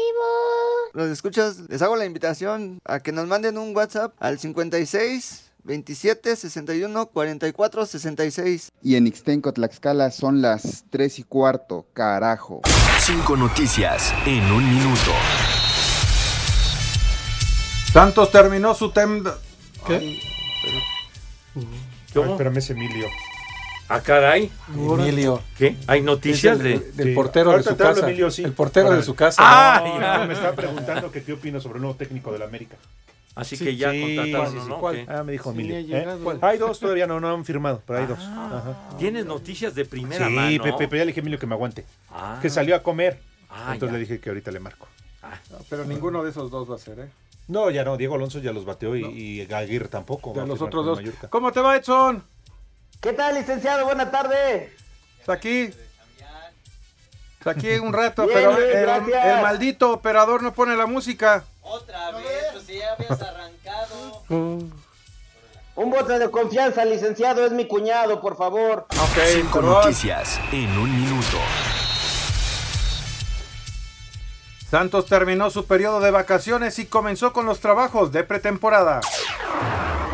Los escuchas, les hago la invitación a que nos manden un WhatsApp al 56 27 61 44 66. Y en Ixtenco, Tlaxcala son las 3 y cuarto, carajo. Cinco noticias en un minuto. Santos terminó su tem... ¿Qué? Ay, ¿Cómo? espérame, es Emilio. Ah, caray. Emilio. ¿Qué? ¿Hay noticias de...? del Sí. portero de su te hablo, casa. Emilio, sí. El portero Ahora- de su casa. Ah, No, me estaba preguntando que qué opino sobre el nuevo técnico del América. Así Sí, que ya sí, contrataron, sí, sí, ¿no? ¿cuál? Ah, me dijo Sí, Emilio. ¿Eh? Hay dos, todavía no, no han firmado, pero hay dos. Ajá. ¿Tienes noticias de primera Sí, mano? Pepe, pero ya le dije a Emilio que me aguante. Ah. Que salió a comer. Ah, Entonces ya. le dije que ahorita le marco. No, pero ninguno de esos dos va a ser, ¿eh? No, ya no, Diego Alonso ya los bateó y, y Aguirre tampoco. De los otros dos. Mallorca. ¿Cómo te va, Edson? ¿Qué tal, licenciado? Buena tarde. ¿Está aquí? Pues Aquí un rato, Bien, pero Luis, el, maldito operador no pone la música. Otra vez, pues si ya habías arrancado. Un voto de confianza, licenciado, es mi cuñado, por favor. Cinco noticias en un minuto. Santos terminó su periodo de vacaciones y comenzó con los trabajos de pretemporada.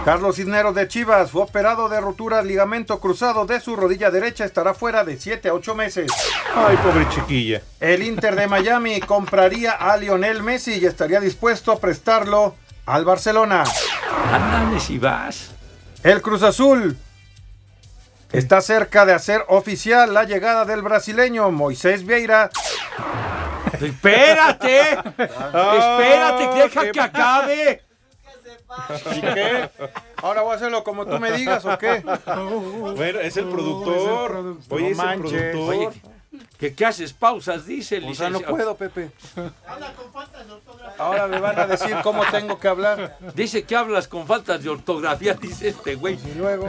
Carlos Cisneros de Chivas fue operado de rotura ligamento cruzado de su rodilla derecha, estará fuera de 7 a 8 meses. Ay, pobre chiquilla. El Inter de Miami compraría a Lionel Messi y estaría dispuesto a prestarlo al Barcelona. Ándale si vas. El Cruz Azul está cerca de hacer oficial la llegada del brasileño Moisés Vieira. Espérate. Espérate, deja que acabe. ¿Y qué? ¿Ahora voy a hacerlo como tú me digas o qué? Bueno, es el productor. Oye, No es el productor. Oye, ¿qué, qué haces pausas? Dice el O sea, no puedo, Pepe. Ahora me van a decir cómo tengo que hablar. Dice que hablas con faltas de ortografía, dice este güey. Y luego.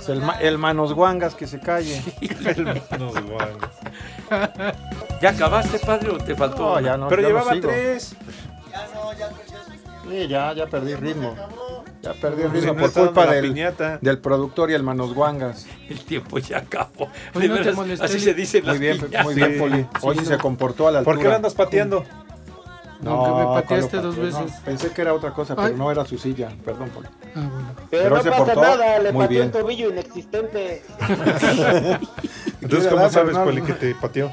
Es el, ma- el manos guangas que se calle. ¿Ya acabaste, padre, o te faltó? No, ya no. Pero ya no llevaba sigo. tres. Sí, ya, ya perdí ritmo. Ya perdí Pues ritmo si no por culpa del, piñata. del productor y el manos guangas. El tiempo ya acabó. No veras, así se dicen Muy las bien, piñatas. muy bien, Poli. Hoy sí se comportó a la altura. ¿Por qué andas pateando? Aunque me ¿cuál pateaste dos? No, veces. pensé que era otra cosa, pero Ay. no era su silla. Perdón, Poli. Ah, bueno. Pero, Pero no se pasa portó nada, le pateó un tobillo inexistente. Entonces, ¿cómo ¿Verdad, sabes? Poli, que te pateó?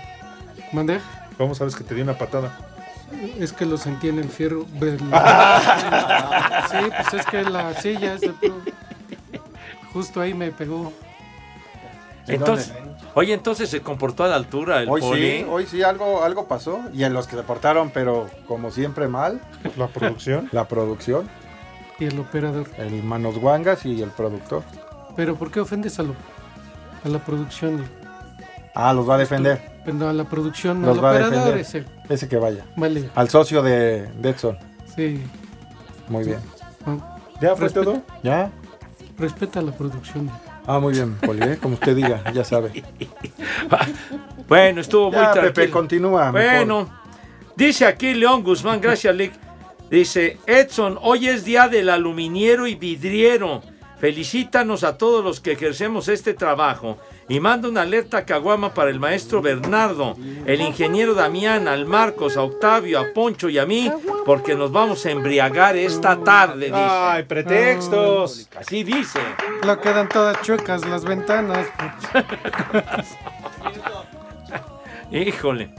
¿Mandé? ¿Cómo sabes que te dio una patada? Es que lo sentí en el fierro. del- sí, pues es que la silla es de puro- Justo ahí me pegó. Entonces, oye, entonces se comportó a la altura el Hoy poli. sí, hoy sí algo, algo pasó. Y en los que se portaron, pero como siempre mal, ¿La producción? la producción, Y el operador. el manos guangas y el productor. Pero ¿por qué ofendes a, lo- a la producción? Ah, los va a defender. Pero la producción, no Los al va a defender. Ese. Ese que vaya. Vale. Al socio de Detson. Sí. Muy bien. Ah, ¿Ya fue Respeta- todo? ¿Ya? Respeta la producción. Ah, muy bien, Poli, ¿eh? como usted diga, ya sabe. Bueno, estuvo muy Ya, tranquilo. Pepe, continúa. mejor. Bueno, dice aquí León Guzmán, gracias, Lick. Dice, Edson, hoy es día del aluminiero y vidriero. Felicítanos a todos los que ejercemos este trabajo. Y manda una alerta a Caguama para el maestro Bernardo, el ingeniero Damián, al Marcos, a Octavio, a Poncho y a mí, porque nos vamos a embriagar esta tarde, dice. Ay, pretextos. Así dice. Lo quedan todas chuecas las ventanas. Híjole.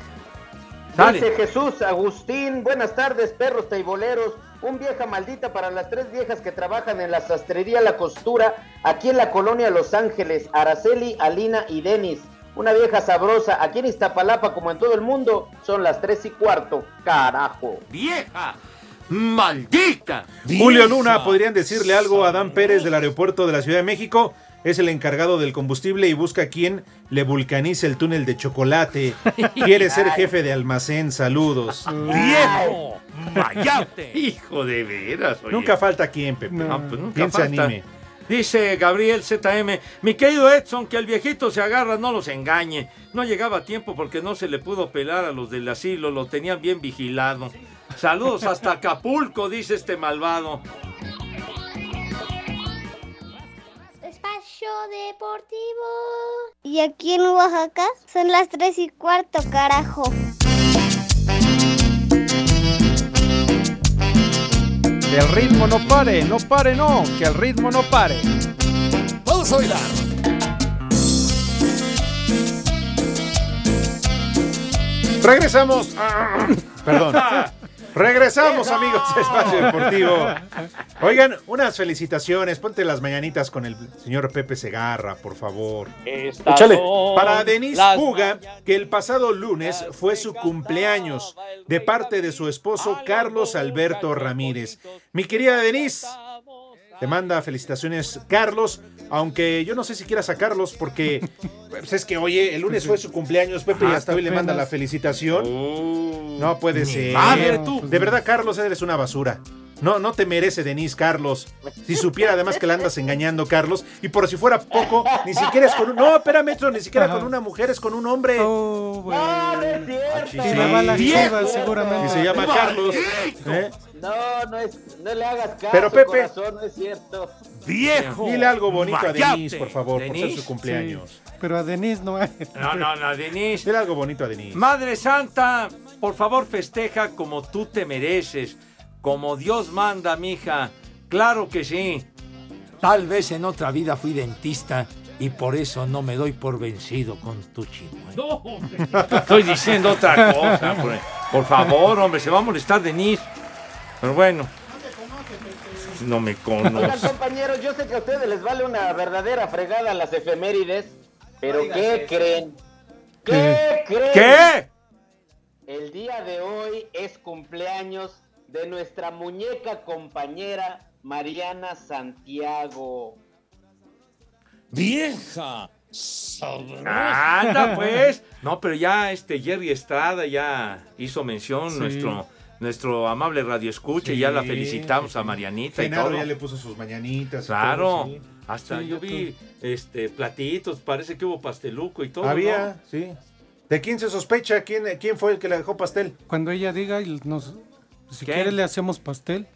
Dale. Dice Jesús Agustín, buenas tardes, perros taiboleros. Un vieja maldita para las tres viejas que trabajan en la sastrería La Costura, aquí en la colonia Los Ángeles, Araceli, Alina y Denis. Una vieja sabrosa, aquí en Iztapalapa, como en todo el mundo, son las tres y cuarto. Carajo. ¡Vieja! ¡Maldita! Julio Luna, ¿podrían decirle algo a Dan Pérez del aeropuerto de la Ciudad de México? Es el encargado del combustible y busca quien le vulcanice el túnel de chocolate. Quiere ser jefe de almacén. Saludos. ¡Viejo! ¡Mayate! Hijo de veras, oye. Nunca falta quien, Pepe. No, pues nunca ¿Quién se falta. anime? Dice Gabriel ZM, mi querido Edson, que el viejito se agarra, no los engañe. No llegaba a tiempo porque no se le pudo pelar a los del asilo, lo tenían bien vigilado. Saludos hasta Acapulco, dice este malvado. Deportivo. Y aquí en Oaxaca son las tres y cuarto, carajo. Que el ritmo no pare, no pare, no, que el ritmo no pare. Vamos a bailar. Regresamos. Perdón. Regresamos, amigos de Espacio Deportivo. Oigan, unas felicitaciones. Ponte las mañanitas con el señor Pepe Segarra, por favor. Échale. Para Denise Puga, que el pasado lunes fue su cumpleaños, de parte de su esposo Carlos Alberto Ramírez. Mi querida Denise, te manda felicitaciones Carlos, aunque yo no sé si quieras sacarlos porque pues es que, oye, el lunes fue su cumpleaños, Pepe, y Ah, hasta hoy le manda la felicitación. No puede ser. madre, tú. De verdad, Carlos, eres una basura. No, no te merece Denise, Carlos. Si supiera además que la andas engañando, Carlos. Y por si fuera poco, ni siquiera es con un. No, espérame, Metro, ni siquiera Ajá. con una mujer, es con un hombre. Oh, güey. No, no es cierto. Sí, Y le va a las viejo. chivas, seguramente. Y se llama Carlos. ¿eh? No, no, es, no le hagas caso, Pero, Pepe. corazón, no es cierto. Viejo. Dile algo bonito a Mayate. Denise, por favor, por ser Denise, su cumpleaños. Sí, pero a Denise no hay. No, no, no, Denise. Dile algo bonito a Denise. Madre Santa, por favor festeja como tú te mereces, como Dios manda, mija. Claro que sí. Tal vez en otra vida fui dentista y por eso no me doy por vencido con tu chico. ¿eh? No, estoy diciendo otra cosa. Por, por favor, hombre, se va a molestar Denise. Pero bueno. No me Oigan, conoce. compañeros, yo sé que a ustedes les vale una verdadera fregada las efemérides, pero ¿qué creen? ¿Qué creen? ¿Qué? El día de hoy es cumpleaños de nuestra muñeca compañera Mariana Santiago. ¡Vieja! Anda, pues. No, pero ya este Jerry Estrada ya hizo mención, Sí. nuestro, nuestro amable radio escucha, y ya la Sí, felicitamos a Marianita y todo. ya le puso sus mañanitas. y Claro, todo, sí. hasta Sí, yo vi este platitos, parece que hubo pasteluco y todo. Había, sí. ¿De quién se sospecha? ¿Quién, ¿Quién fue el que le dejó pastel? Cuando ella diga, y nos, si ¿Qué? quiere le hacemos pastel.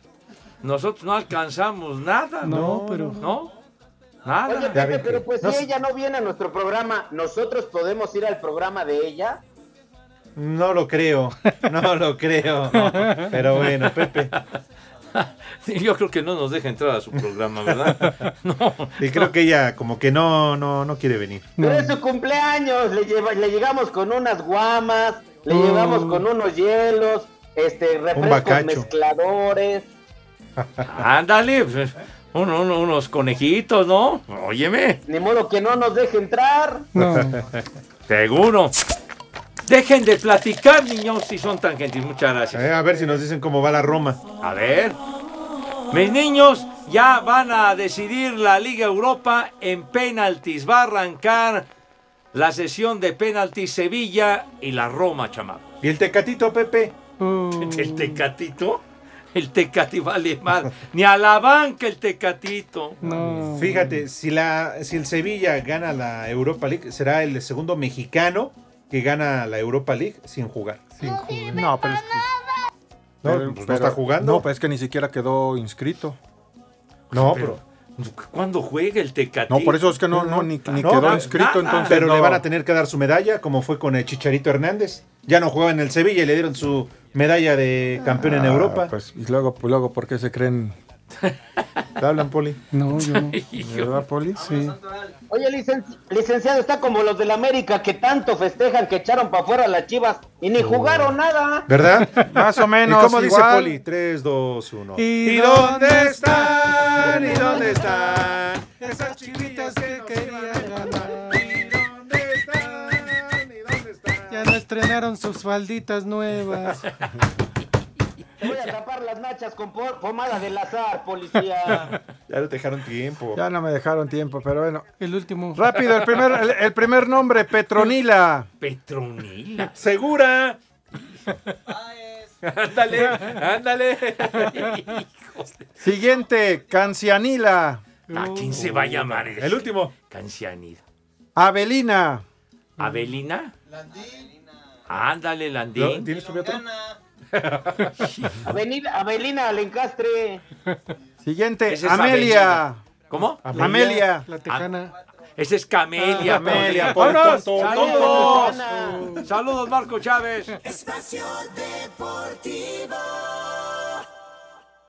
¿no? Nosotros no alcanzamos nada, ¿no? No, pero- ¿No? Nada. Oye, Pepe, pero pues si ella no viene a nuestro programa, ¿nosotros podemos ir al programa de ella? No lo creo, no lo creo. Pero bueno, Pepe. Yo creo que no nos deja entrar a su programa, ¿verdad? No. Y creo que ella como que no, no, no quiere venir. Pero es su cumpleaños, le, lleva- le llegamos con unas guamas, le Mm. llevamos con unos hielos, este, refrescos mezcladores. Ándale, pues, uno- uno- unos conejitos, ¿no? Óyeme. Ni modo que no nos deje entrar. Seguro. Dejen de platicar, niños, si son tan gentiles. Muchas gracias. Eh, a ver si nos dicen cómo va la Roma. A ver. Mis niños ya van a decidir la Liga Europa en penaltis. Va a arrancar la sesión de penaltis Sevilla y la Roma, chamaco. ¿Y el tecatito, Pepe? ¿El tecatito? El tecati vale más. Ni a la banca el tecatito. Fíjate, si, la, si el Sevilla gana la Europa League, será el segundo mexicano que gana la Europa League sin jugar. No, pero es que- No, pero- pues no pero- está jugando. No, pues es que ni siquiera quedó inscrito. No, pero. ¿Cuándo juega el tecatito? No, por eso es que no, no, ni, ni No, quedó inscrito, nada. entonces. Pero no. le van a tener que dar su medalla, como fue con el Chicharito Hernández. Ya no jugaba en el Sevilla y le dieron su medalla de campeón en Ah, Europa. Pues, y luego, pues luego, ¿por qué se creen? ¿Te hablan, Poli? No, yo no. ¿Verdad, Poli? Sí. Oye, licenci- licenciado, está como los del América que tanto festejan que echaron para afuera las chivas y ni jugaron nada. ¿Verdad? Más o menos. ¿Y cómo dice igual. Poli? 3, 2, 1. ¿Y dónde están? ¿Y dónde están? Esas chiquitas que estrenaron sus falditas nuevas. Te voy a tapar las nachas con po- pomada del azar, policía. Ya no te dejaron tiempo. Ya no me dejaron tiempo, pero bueno. El último. Rápido, el primer, el, el primer nombre, Petronila. Petronila. ¿Segura? ándale, ándale. Siguiente, Cancianila. ¿A quién se va a llamar? El último. Cancianida. Avelina. ¿Abelina? Ándale, Landín. ¿Tienes tu otro? Avenida, Avelina Alencastre. Siguiente, Ese es Amelia. Avelina. ¿Cómo? Amelia. La tejana. Ese es Camelia. Ah, Camelia, por tonto, ¡Saludos! ¡Saludos, Marco Chávez! Espacio Deportivo.